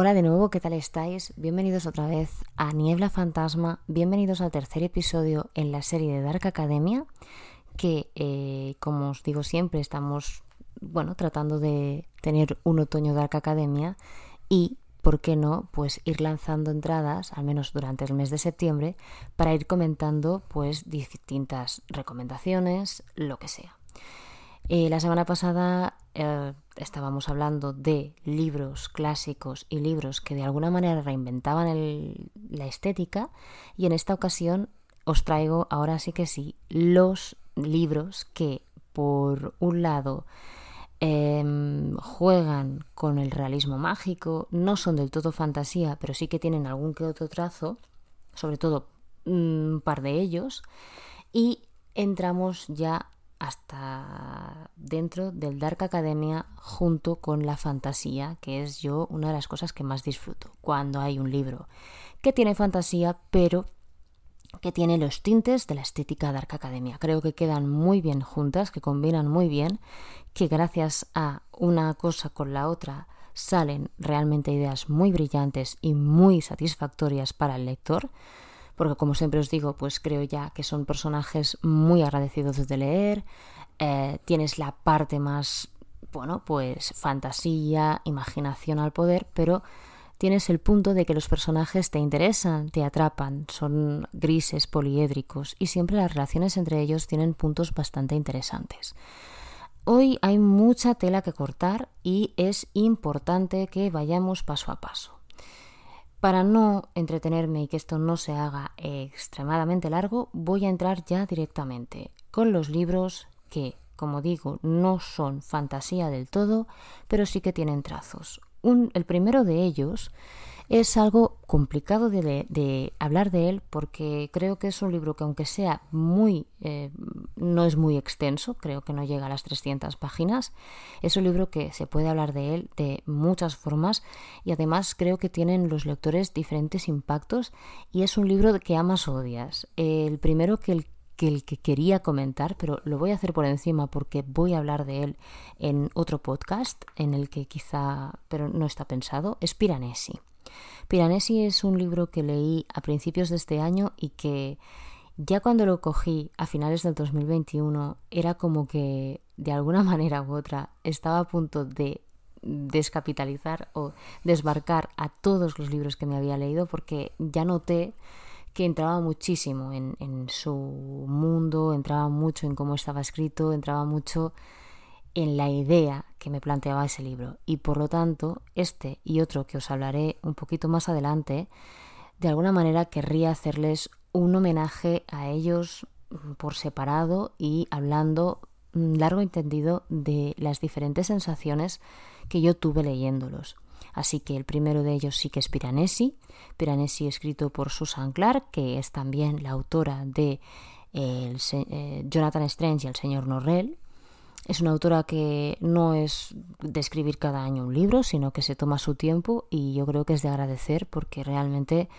Hola de nuevo, ¿qué tal estáis? Bienvenidos otra vez a Niebla Fantasma, bienvenidos al tercer episodio en la serie de Dark Academia, que eh, como os digo siempre estamos, bueno, tratando de tener un otoño Dark Academia y, ¿por qué no?, pues ir lanzando entradas, al menos durante el mes de septiembre, para ir comentando pues distintas recomendaciones, lo que sea. Eh, la semana pasada eh, estábamos hablando de libros clásicos y libros que de alguna manera reinventaban la estética y en esta ocasión os traigo ahora sí que sí los libros que por un lado em, juegan con el realismo mágico, no son del todo fantasía, pero sí que tienen algún que otro trazo, sobre todo un par de ellos, y entramos ya hasta dentro del Dark Academia junto con la fantasía, que es yo una de las cosas que más disfruto, cuando hay un libro que tiene fantasía, pero que tiene los tintes de la estética Dark Academia. Creo que quedan muy bien juntas, que combinan muy bien, que gracias a una cosa con la otra salen realmente ideas muy brillantes y muy satisfactorias para el lector porque como siempre os digo, pues creo ya que son personajes muy agradecidos de leer, eh, tienes la parte más, bueno, pues fantasía, imaginación al poder, pero tienes el punto de que los personajes te interesan, te atrapan, son grises, poliédricos y siempre las relaciones entre ellos tienen puntos bastante interesantes. Hoy hay mucha tela que cortar y es importante que vayamos paso a paso. Para no entretenerme y que esto no se haga extremadamente largo, voy a entrar ya directamente con los libros que, como digo, no son fantasía del todo, pero sí que tienen trazos. el primero de ellos es algo complicado de, hablar de él porque creo que es un libro que aunque sea muy, eh, no es muy extenso, creo que no llega a las 300 páginas, es un libro que se puede hablar de él de muchas formas y además creo que tienen los lectores diferentes impactos y es un libro que amas o odias. El primero que el que el que quería comentar, pero lo voy a hacer por encima porque voy a hablar de él en otro podcast en el que quizá, pero no está pensado, es Piranesi. Piranesi es un libro que leí a principios de este año y que ya cuando lo cogí a finales del 2021 era como que de alguna manera u otra estaba a punto de descapitalizar o desbarcar a todos los libros que me había leído porque ya noté que entraba muchísimo en, en su mundo, entraba mucho en cómo estaba escrito, entraba mucho en la idea que me planteaba ese libro. Y por lo tanto este y otro que os hablaré un poquito más adelante, de alguna manera querría hacerles un homenaje a ellos mm, por separado y hablando mm, largo entendido de las diferentes sensaciones que yo tuve leyéndolos. Así que el primero de ellos sí que es Piranesi, Piranesi escrito por Susan Clark, que es también la autora de el, eh, Jonathan Strange y el señor Norrell, es una autora que no es de escribir cada año un libro, sino que se toma su tiempo y yo creo que es de agradecer porque realmente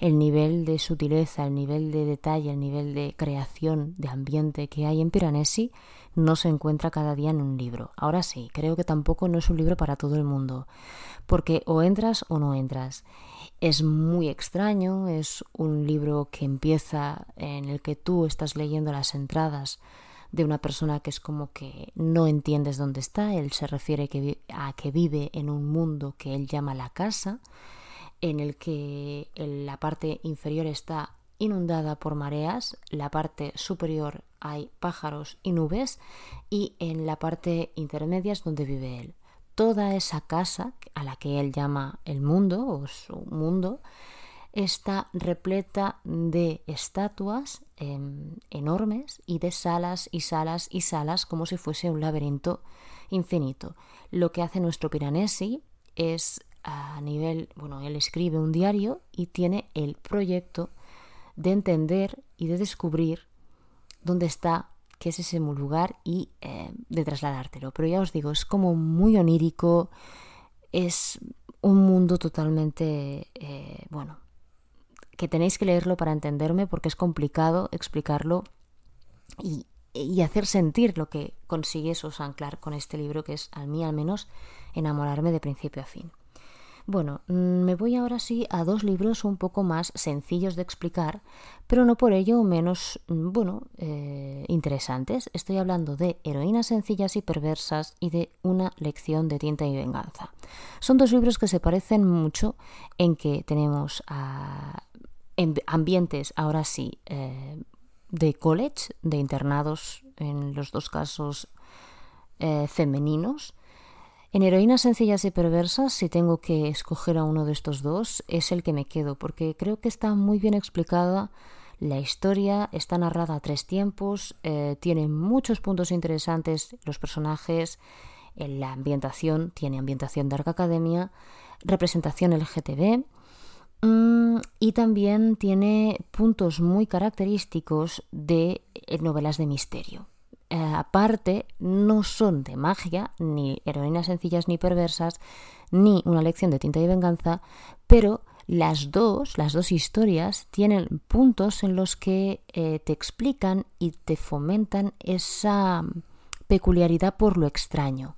el nivel de sutileza, el nivel de detalle, el nivel de creación de ambiente que hay en Piranesi no se encuentra cada día en un libro. Ahora sí, creo que tampoco no es un libro para todo el mundo, porque o entras o no entras. Es muy extraño, es un libro que empieza en el que tú estás leyendo las entradas de una persona que es como que no entiendes dónde está, él se refiere a que vive en un mundo que él llama la casa, en el que la parte inferior está inundada por mareas, la parte superior hay pájaros y nubes y en la parte intermedia es donde vive él. Toda esa casa a la que él llama el mundo o su mundo está repleta de estatuas em, enormes y de salas y salas y salas como si fuese un laberinto infinito. Lo que hace nuestro Piranesi es a nivel, bueno, él escribe un diario y tiene el proyecto de entender y de descubrir dónde está, qué es ese lugar y em, de trasladártelo. Pero ya os digo, es como muy onírico, es un mundo totalmente, eh, bueno, que tenéis que leerlo para entenderme porque es complicado explicarlo y, hacer sentir lo que consigue Susan Clark con este libro que es, a mí al menos, enamorarme de principio a fin. Bueno, mm, me voy ahora sí a dos libros un poco más sencillos de explicar, pero no por ello menos, mm, bueno, eh, interesantes. Estoy hablando de Heroínas sencillas y perversas y de Una lección de tinta y venganza. Son dos libros que se parecen mucho en que tenemos ambientes, ahora sí, eh, de college, de internados, en los dos casos eh, femeninos, en Heroínas sencillas y perversas, si tengo que escoger a uno de estos dos, es el que me quedo, porque creo que está muy bien explicada la historia, está narrada a tres tiempos, eh, tiene muchos puntos interesantes los personajes, la ambientación, tiene ambientación de Arca Academia, representación LGTB, mm, y también tiene puntos muy característicos de eh, novelas de misterio. Eh, aparte, no son de magia, ni heroínas sencillas ni perversas, ni una lección de tinta y venganza, pero las dos, las dos historias, tienen puntos en los que eh, te explican y te fomentan esa peculiaridad por lo extraño.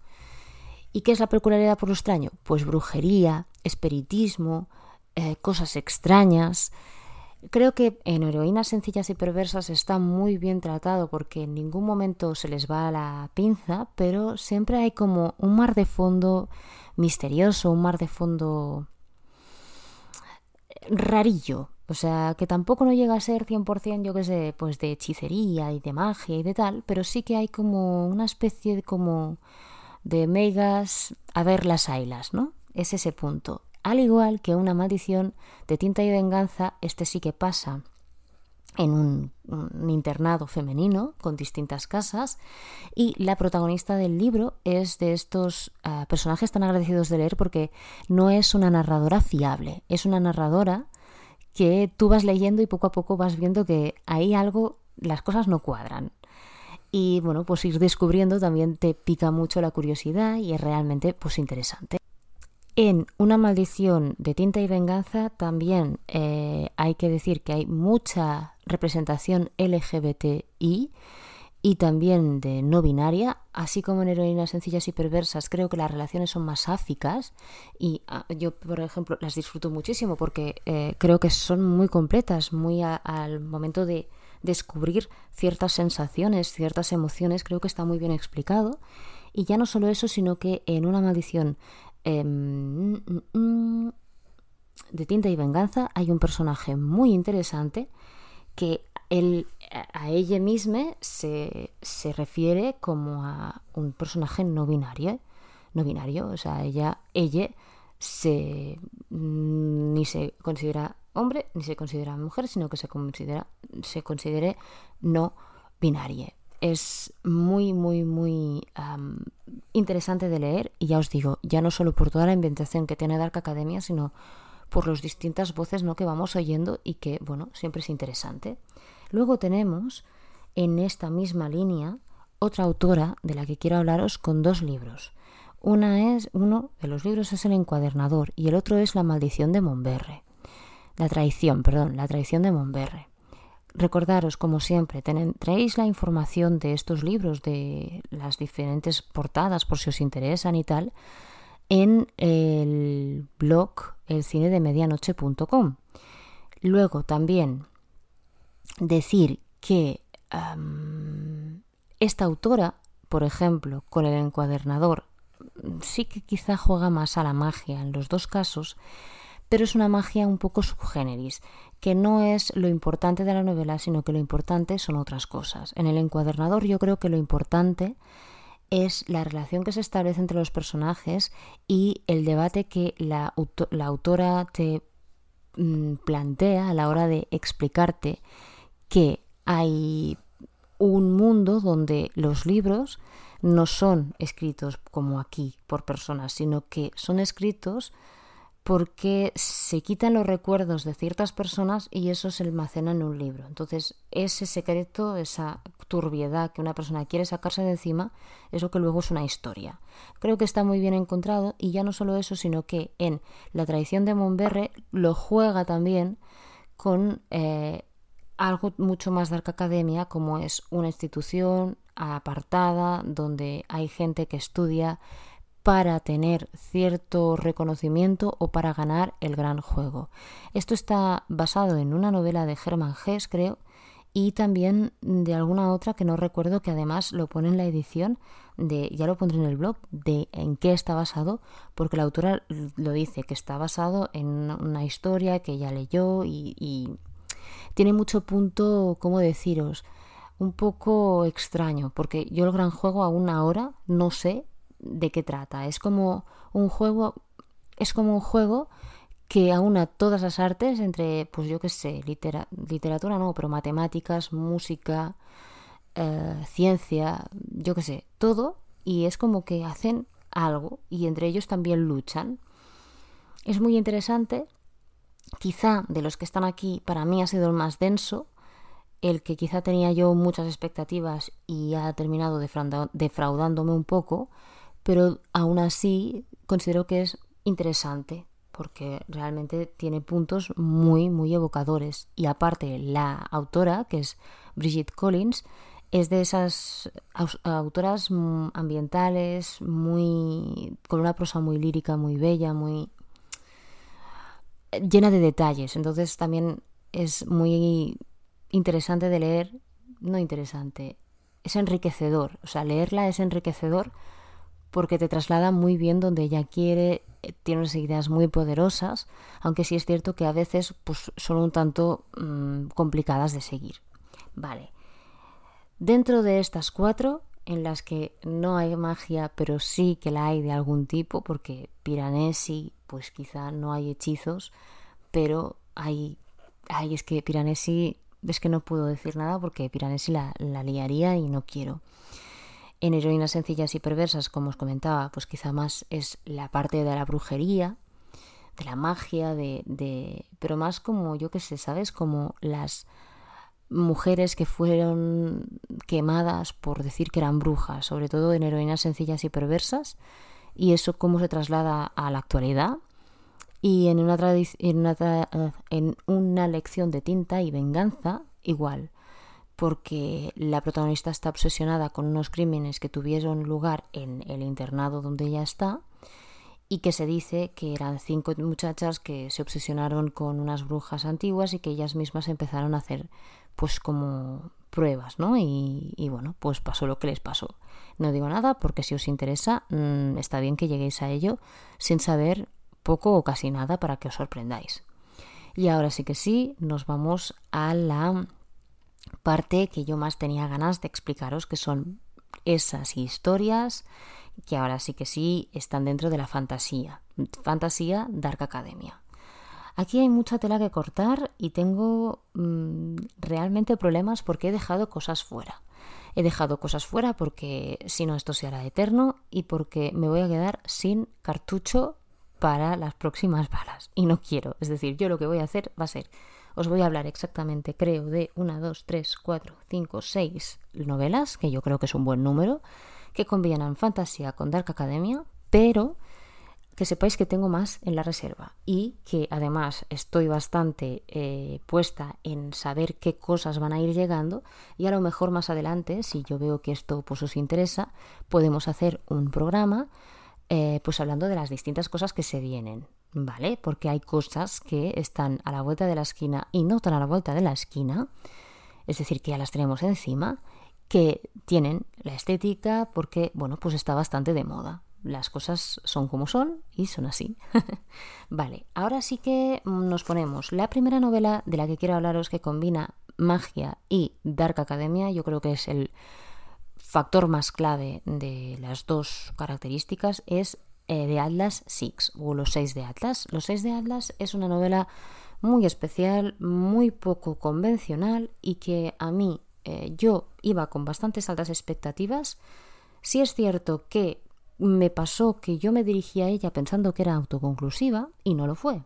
¿Y qué es la peculiaridad por lo extraño? Pues brujería, espiritismo, eh, cosas extrañas. Creo que en heroínas sencillas y perversas está muy bien tratado porque en ningún momento se les va la pinza, pero siempre hay como un mar de fondo misterioso, un mar de fondo rarillo. O sea, que tampoco no llega a ser 100%, yo qué sé, pues de hechicería y de magia y de tal, pero sí que hay como una especie como de megas a ver las ailas, ¿no? Es ese punto. Al igual que una maldición de tinta y venganza, este sí que pasa en un, internado femenino con distintas casas y la protagonista del libro es de estos ah, personajes tan agradecidos de leer porque no es una narradora fiable, es una narradora que tú vas leyendo y poco a poco vas viendo que hay algo, las cosas no cuadran. Y bueno, pues ir descubriendo también te pica mucho la curiosidad y es realmente pues interesante. En Una maldición de tinta y venganza también eh, hay que decir que hay mucha representación LGBTI y también de no binaria, así como en heroínas sencillas y perversas, creo que las relaciones son más sáficas y ah, yo, por ejemplo, las disfruto muchísimo porque eh, creo que son muy completas, muy al momento de descubrir ciertas sensaciones, ciertas emociones, creo que está muy bien explicado. Y ya no solo eso, sino que en una maldición Em, mm, mm, mm, de Tinta y Venganza hay un personaje muy interesante que él, a ella misma se, se, refiere como a un personaje no binario. No binario, o sea, ella, ella se, ni se considera hombre ni se considera mujer, sino que se considera se considere no binaria es muy, muy, muy interesante de leer y ya os digo, ya no solo por toda la inventación que tiene Dark Academia, sino por las distintas voces ¿no? que vamos oyendo y que, bueno, siempre es interesante. Luego tenemos en esta misma línea otra autora de la que quiero hablaros con dos libros. Una es, uno de los libros es El encuadernador y el otro es La maldición de Monberre. La traición, perdón, la traición de Monberre. Recordaros, como siempre, tenéis la información de estos libros, de las diferentes portadas, por si os interesan y tal, en el blog elcinedemedianoche.com. Luego también decir que esta autora, por ejemplo, con el encuadernador, sí que quizá juega más a la magia en los dos casos, pero es una magia un poco subgéneris, que no es lo importante de la novela, sino que lo importante son otras cosas. En el encuadernador yo creo que lo importante es la relación que se establece entre los personajes y el debate que la, autora te mm, plantea a la hora de explicarte que hay un mundo donde los libros no son escritos como aquí por personas, sino que son escritos porque se quitan los recuerdos de ciertas personas y eso se almacena en un libro. Entonces, ese secreto, esa turbiedad que una persona quiere sacarse de encima, es lo que luego es una historia. Creo que está muy bien encontrado y ya no solo eso, sino que en la tradición de Monberre lo juega también con eh, algo mucho más de academia, como es una institución apartada donde hay gente que estudia para tener cierto reconocimiento o para ganar el gran juego. Esto está basado en una novela de Hermann Hesse, creo, y también de alguna otra que no recuerdo que además lo pone en la edición de ya lo pondré en el blog de en qué está basado porque la autora lo dice que está basado en una historia que ella leyó y, y tiene mucho punto cómo deciros un poco extraño porque yo el gran juego aún ahora no sé de qué trata es como un juego es como un juego que aúna todas las artes entre, pues yo qué sé, literatura no, pero matemáticas, música, eh, ciencia, yo qué sé, todo, y es como que hacen algo y entre ellos también luchan. Es muy interesante, quizá de los que están aquí, para mí ha sido el más denso, el que quizá tenía yo muchas expectativas y ha terminado defraudándome un poco, pero aún así considero que es interesante porque realmente tiene puntos muy, muy evocadores. Y aparte, la autora, que es Brigitte Collins, es de esas autoras ambientales, muy con una prosa muy lírica, muy bella, muy llena de detalles. Entonces también es muy interesante de leer, no interesante, es enriquecedor. O sea, leerla es enriquecedor porque te traslada muy bien donde ella quiere, eh, tiene unas ideas muy poderosas, aunque sí es cierto que a veces pues, son un tanto mm, complicadas de seguir. Vale. Dentro de estas cuatro, en las que no hay magia, pero sí que la hay de algún tipo, porque Piranesi, pues quizá no hay hechizos, pero hay, hay es que Piranesi, es que no puedo decir nada porque Piranesi la, la liaría y no quiero. En heroínas sencillas y perversas, como os comentaba, pues quizá más es la parte de la brujería, de la magia, de, de pero más como, yo qué sé, ¿sabes? Como las mujeres que fueron quemadas por decir que eran brujas, sobre todo en heroínas sencillas y perversas, y eso cómo se traslada a la actualidad. Y en una, en una, en una lección de tinta y venganza, igual porque la protagonista está obsesionada con unos crímenes que tuvieron lugar en el internado donde ella está y que se dice que eran cinco muchachas que se obsesionaron con unas brujas antiguas y que ellas mismas empezaron a hacer pues como pruebas, ¿no? Y, bueno, pues pasó lo que les pasó. No digo nada porque si os interesa mm, está bien que lleguéis a ello sin saber poco o casi nada para que os sorprendáis. Y ahora sí que sí, nos vamos a la parte que yo más tenía ganas de explicaros, que son esas historias que ahora sí que sí están dentro de la fantasía, fantasía Dark Academia. Aquí hay mucha tela que cortar y tengo mm, realmente problemas porque he dejado cosas fuera. He dejado cosas fuera porque si no esto se hará eterno y porque me voy a quedar sin cartucho para las próximas balas. Y no quiero. Es decir, yo lo que voy a hacer va a ser os voy a hablar exactamente, creo, de una, dos, tres, cuatro, cinco, seis novelas, que yo creo que es un buen número, que combinan fantasía con Dark Academia, pero que sepáis que tengo más en la reserva y que además estoy bastante eh, puesta en saber qué cosas van a ir llegando y a lo mejor más adelante, si yo veo que esto pues, os interesa, podemos hacer un programa eh, pues hablando de las distintas cosas que se vienen. ¿Vale? Porque hay cosas que están a la vuelta de la esquina y no están a la vuelta de la esquina, es decir, que ya las tenemos encima, que tienen la estética porque, bueno, pues está bastante de moda. Las cosas son como son y son así. vale, ahora sí que nos ponemos la primera novela de la que quiero hablaros que combina magia y Dark Academia, yo creo que es el factor más clave de las dos características, es eh, de Atlas Six o Los Seis de Atlas. Los Seis de Atlas es una novela muy especial, muy poco convencional y que a mí eh, yo iba con bastantes altas expectativas. Sí es cierto que me pasó que yo me dirigía a ella pensando que era autoconclusiva y no lo fue.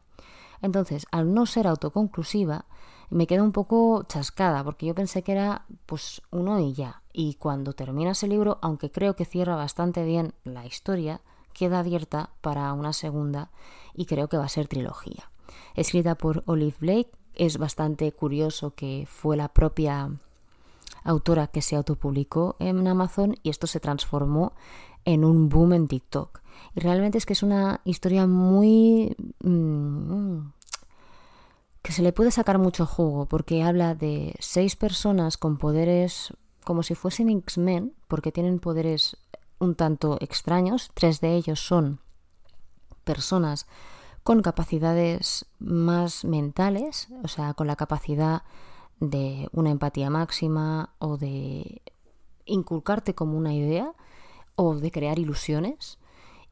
Entonces, al no ser autoconclusiva, me quedé un poco chascada porque yo pensé que era pues uno y ya. Y cuando termina ese libro, aunque creo que cierra bastante bien la historia, queda abierta para una segunda y creo que va a ser trilogía. Escrita por Olive Blake, es bastante curioso que fue la propia autora que se autopublicó en Amazon y esto se transformó en un boom en TikTok. Y realmente es que es una historia muy... Mm, que se le puede sacar mucho jugo, porque habla de seis personas con poderes como si fuesen X-Men, porque tienen poderes un tanto extraños. Tres de ellos son personas con capacidades más mentales, o sea, con la capacidad de una empatía máxima o de inculcarte como una idea o de crear ilusiones.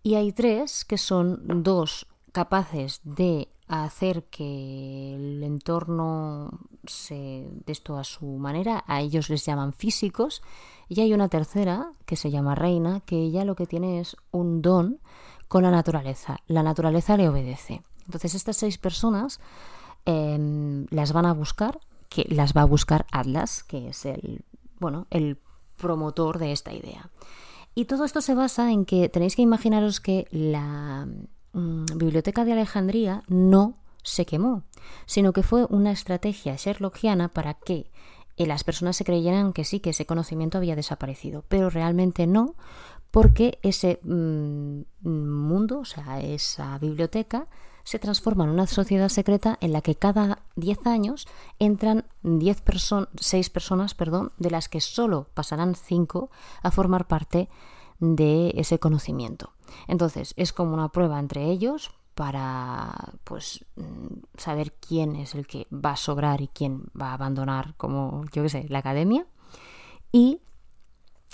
Y hay tres que son dos capaces de hacer que el entorno se de esto a su manera, a ellos les llaman físicos, y hay una tercera que se llama reina, que ella lo que tiene es un don con la naturaleza. La naturaleza le obedece. Entonces estas seis personas em, las van a buscar, que las va a buscar Atlas, que es el bueno el promotor de esta idea. Y todo esto se basa en que tenéis que imaginaros que la mm, biblioteca de Alejandría no se quemó, sino que fue una estrategia sherlockiana para que eh, las personas se creyeran que sí, que ese conocimiento había desaparecido, pero realmente no, porque ese mm, mundo, o sea, esa biblioteca, se transforma en una sociedad secreta en la que cada 10 años entran 10 personas, 6 personas, perdón, de las que solo pasarán 5 a formar parte de ese conocimiento. Entonces, es como una prueba entre ellos para pues mm, saber quién es el que va a sobrar y quién va a abandonar como yo qué sé, la academia y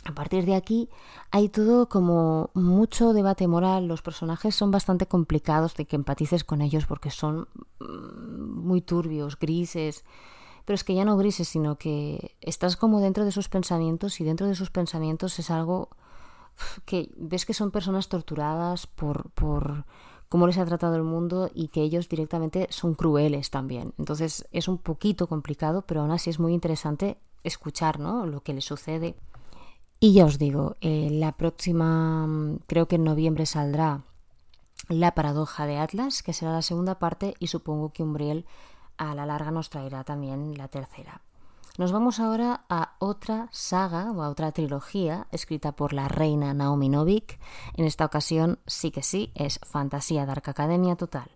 a partir de aquí hay todo como mucho debate moral. Los personajes son bastante complicados de que empatices con ellos porque son mm, muy turbios, grises. Pero es que ya no grises, sino que estás como dentro de sus pensamientos y dentro de sus pensamientos es algo que ves que son personas torturadas por, por cómo les ha tratado el mundo y que ellos directamente son crueles también. Entonces es un poquito complicado, pero aún así es muy interesante escuchar ¿no? lo que les sucede y ya os digo, eh, la próxima, mm, creo que en noviembre saldrá La paradoja de Atlas, que será la segunda parte, y supongo que Umbriel a la larga nos traerá también la tercera. Nos vamos ahora a otra saga o a otra trilogía escrita por la reina Naomi Novik. En esta ocasión sí que sí, es fantasía Dark Academia total,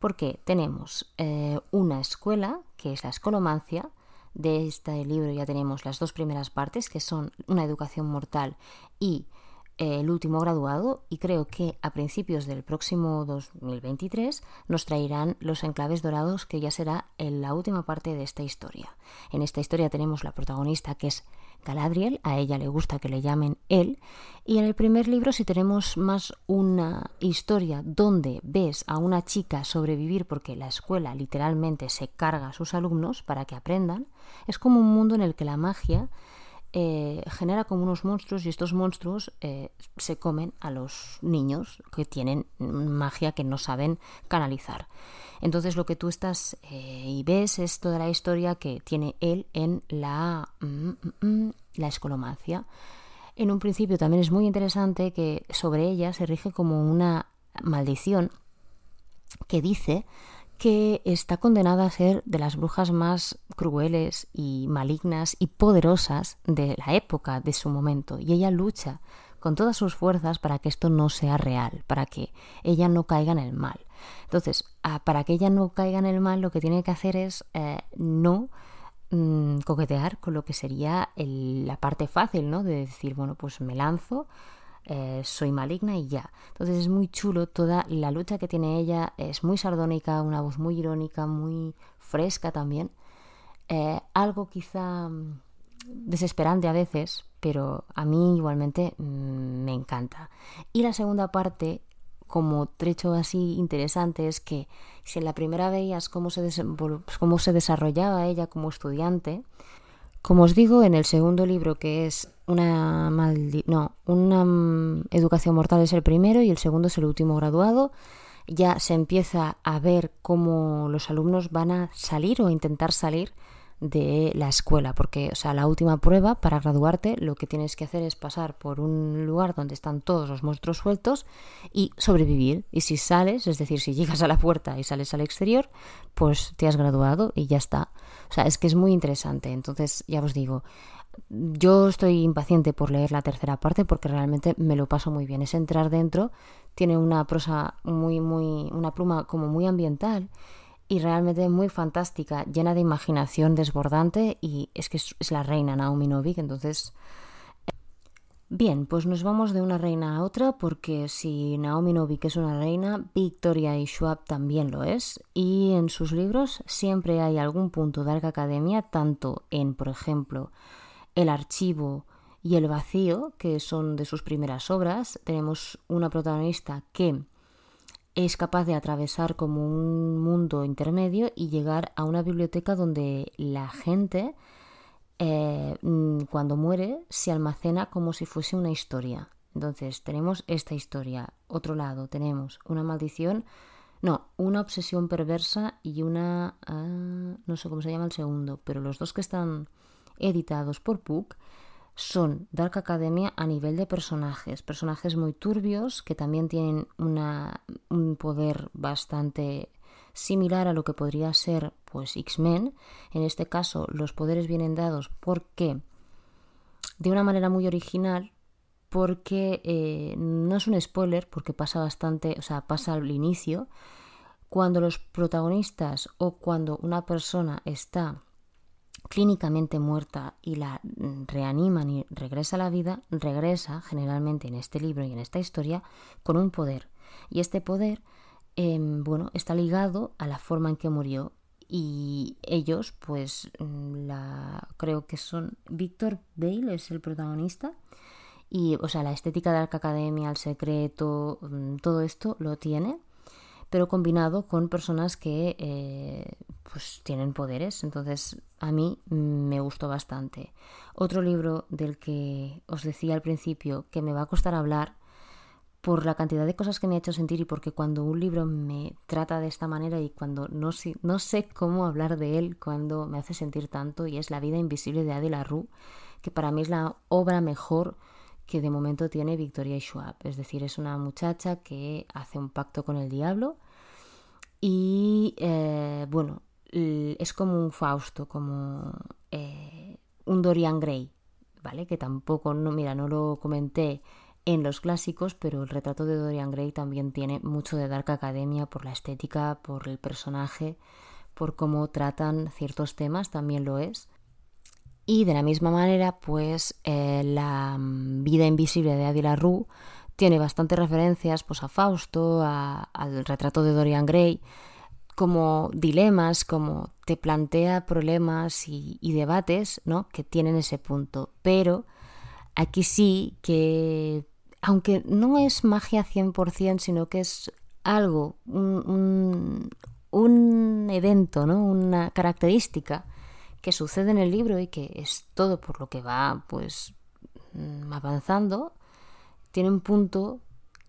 porque tenemos eh, una escuela, que es la escolomancia, de este libro ya tenemos las dos primeras partes, que son una educación mortal y el último graduado, y creo que a principios del próximo 2023 nos traerán los enclaves dorados, que ya será en la última parte de esta historia. En esta historia tenemos la protagonista que es Galadriel, a ella le gusta que le llamen él, y en el primer libro si tenemos más una historia donde ves a una chica sobrevivir porque la escuela literalmente se carga a sus alumnos para que aprendan, es como un mundo en el que la magia eh, genera como unos monstruos y estos monstruos eh, se comen a los niños que tienen magia que no saben canalizar. Entonces lo que tú estás eh, y ves es toda la historia que tiene él en la, mm, mm, mm, la escolomancia. En un principio también es muy interesante que sobre ella se rige como una maldición que dice que está condenada a ser de las brujas más crueles y malignas y poderosas de la época, de su momento, y ella lucha con todas sus fuerzas para que esto no sea real, para que ella no caiga en el mal. Entonces, para que ella no caiga en el mal, lo que tiene que hacer es eh, no mm, coquetear con lo que sería la parte fácil, ¿no? De decir, bueno, pues me lanzo, eh, soy maligna y ya. Entonces es muy chulo toda la lucha que tiene ella, es muy sardónica, una voz muy irónica, muy fresca también. Eh, algo quizá mm, desesperante a veces, pero a mí igualmente mm, me encanta. Y la segunda parte, como trecho así interesante, es que si en la primera veías cómo se, cómo se desarrollaba ella como estudiante, como os digo, en el segundo libro, que es una no, una mm, educación mortal es el primero y el segundo es el último graduado, ya se empieza a ver cómo los alumnos van a salir o intentar salir de la escuela, porque, o sea, la última prueba para graduarte, lo que tienes que hacer es pasar por un lugar donde están todos los monstruos sueltos y sobrevivir. Y si sales, es decir, si llegas a la puerta y sales al exterior, pues te has graduado y ya está. O sea, es que es muy interesante. Entonces, ya os digo, yo estoy impaciente por leer la tercera parte porque realmente me lo paso muy bien. Es entrar dentro, tiene una prosa muy, muy, una pluma como muy ambiental y realmente muy fantástica, llena de imaginación desbordante y es que es, la reina Naomi Novik, entonces... Bien, pues nos vamos de una reina a otra porque si Naomi Novik es una reina, Victoria y Schwab también lo es y en sus libros siempre hay algún punto de Arca Academia, tanto en, por ejemplo, el archivo y el vacío, que son de sus primeras obras. Tenemos una protagonista que es capaz de atravesar como un mundo intermedio y llegar a una biblioteca donde la gente eh, mm, cuando muere se almacena como si fuese una historia. Entonces tenemos esta historia. Otro lado tenemos una maldición, no, una obsesión perversa y una... Ah, no sé cómo se llama el segundo, pero los dos que están editados por Puck son Dark Academia a nivel de personajes, personajes muy turbios que también tienen un poder bastante similar a lo que podría ser pues X-Men. En este caso los poderes vienen dados porque de una manera muy original porque eh, no es un spoiler porque pasa bastante, o sea, pasa al inicio cuando los protagonistas o cuando una persona está clínicamente muerta y la reaniman y regresa a la vida, regresa generalmente en este libro y en esta historia con un poder. Y este poder, em, bueno, está ligado a la forma en que murió. Y ellos, pues, mm, la, creo que son Víctor Bale es el protagonista. Y, o sea, la estética de Arca Academia, el secreto, mm, todo esto lo tiene pero combinado con personas que eh, pues tienen poderes. Entonces a mí me gustó bastante. Otro libro del que os decía al principio que me va a costar hablar por la cantidad de cosas que me ha hecho sentir y porque cuando un libro me trata de esta manera y cuando no, sé cómo hablar de él cuando me hace sentir tanto y es La vida invisible de Adela Rue, que para mí es la obra mejor que de momento tiene Victoria Schwab. Es decir, es una muchacha que hace un pacto con el diablo y eh, bueno, es como un Fausto, como eh, un Dorian Gray, ¿vale? Que tampoco, no, mira, no lo comenté en los clásicos, pero el retrato de Dorian Gray también tiene mucho de Dark Academia por la estética, por el personaje, por cómo tratan ciertos temas, también lo es. Y de la misma manera, pues eh, la mm, vida invisible de Adila Rue tiene bastantes referencias pues, a Fausto, al retrato de Dorian Gray, como dilemas, como te plantea problemas y, debates ¿no? que tienen ese punto. Pero aquí sí que, aunque no es magia 100%, sino que es algo, un, un evento, ¿no? una característica que sucede en el libro y que es todo por lo que va pues mm, avanzando, tiene un punto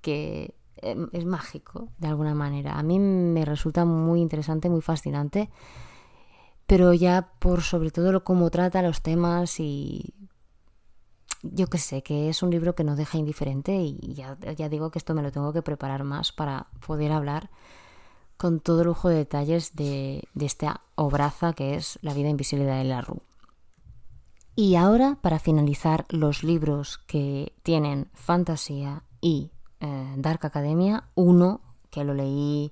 que es mágico de alguna manera. A mí me resulta muy interesante, muy fascinante, pero ya por sobre todo lo cómo trata los temas y yo que sé, que es un libro que no deja indiferente y ya, digo que esto me lo tengo que preparar más para poder hablar con todo lujo de detalles de, esta obraza que es La vida invisible de la Rue. Y ahora, para finalizar los libros que tienen fantasía y eh, Dark Academia, uno que lo leí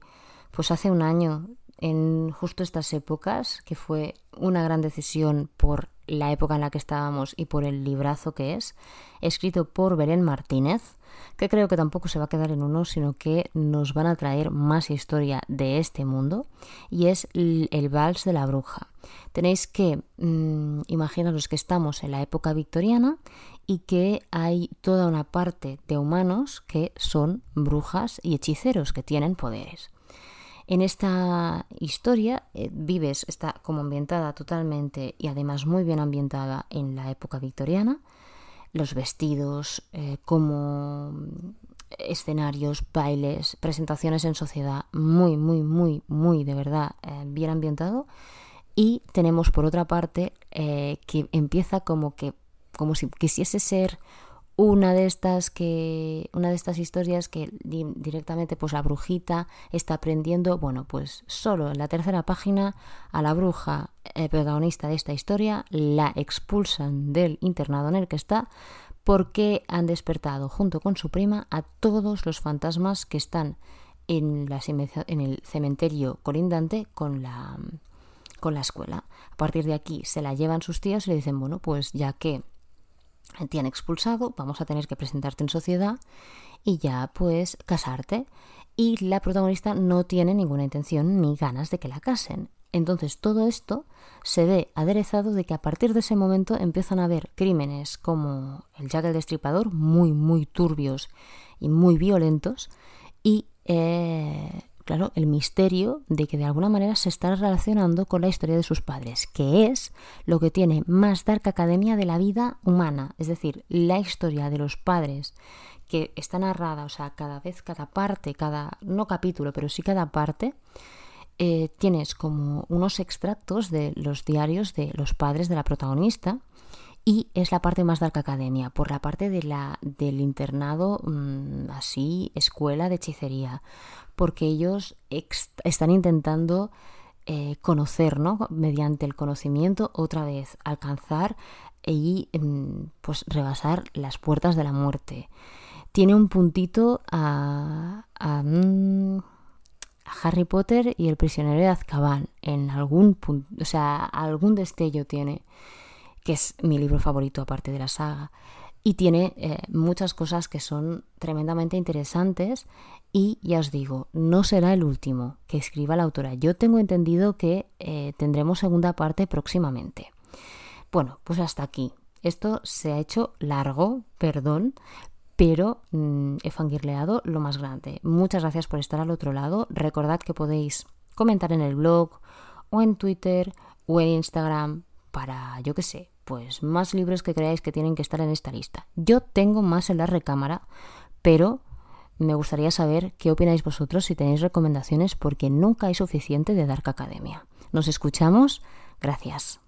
pues hace un año, en justo estas épocas, que fue una gran decisión por la época en la que estábamos y por el librazo que es, escrito por Belén Martínez, que creo que tampoco se va a quedar en uno, sino que nos van a traer más historia de este mundo, y es el Vals de la Bruja. Tenéis que mmm, imaginaros que estamos en la época victoriana y que hay toda una parte de humanos que son brujas y hechiceros que tienen poderes. En esta historia eh, vives, está como ambientada totalmente y además muy bien ambientada en la época victoriana, los vestidos, eh, como escenarios, bailes, presentaciones en sociedad, muy, muy, muy, muy de verdad eh, bien ambientado. Y tenemos por otra parte eh, que empieza como que como si quisiese ser una de estas que una de estas historias que directamente pues la brujita está aprendiendo bueno pues solo en la tercera página a la bruja protagonista de esta historia la expulsan del internado en el que está porque han despertado junto con su prima a todos los fantasmas que están en, en el cementerio colindante con la, con la escuela. A partir de aquí se la llevan sus tíos y le dicen, bueno, pues ya que te han expulsado, vamos a tener que presentarte en sociedad y ya pues casarte. Y la protagonista no tiene ninguna intención ni ganas de que la casen. Entonces todo esto se ve aderezado de que a partir de ese momento empiezan a haber crímenes como el Jack el Destripador, muy, muy turbios y muy violentos, y eh, claro, el misterio de que de alguna manera se está relacionando con la historia de sus padres, que es lo que tiene más Dark Academia de la vida humana, es decir, la historia de los padres que está narrada, o sea, cada vez, cada parte, cada, no capítulo, pero sí cada parte, eh, tienes como unos extractos de los diarios de los padres de la protagonista y es la parte más Dark Academia, por la parte de la, del internado mm, así, escuela de hechicería, porque ellos están intentando eh, conocer, ¿no? Mediante el conocimiento, otra vez, alcanzar y mm, pues rebasar las puertas de la muerte. Tiene un puntito a, a mm, Harry Potter y el prisionero de Azkaban. En algún punto, o sea, algún destello tiene, que es mi libro favorito aparte de la saga. Y tiene eh, muchas cosas que son tremendamente interesantes y ya os digo, no será el último que escriba la autora. Yo tengo entendido que eh, tendremos segunda parte próximamente. Bueno, pues hasta aquí. Esto se ha hecho largo, perdón, pero mm, he fangirleado lo más grande. Muchas gracias por estar al otro lado. Recordad que podéis comentar en el blog o en Twitter o en Instagram para, yo qué sé, pues más libros que creáis que tienen que estar en esta lista. Yo tengo más en la recámara, pero me gustaría saber qué opináis vosotros si tenéis recomendaciones porque nunca hay suficiente de Dark Academia. Nos escuchamos. Gracias.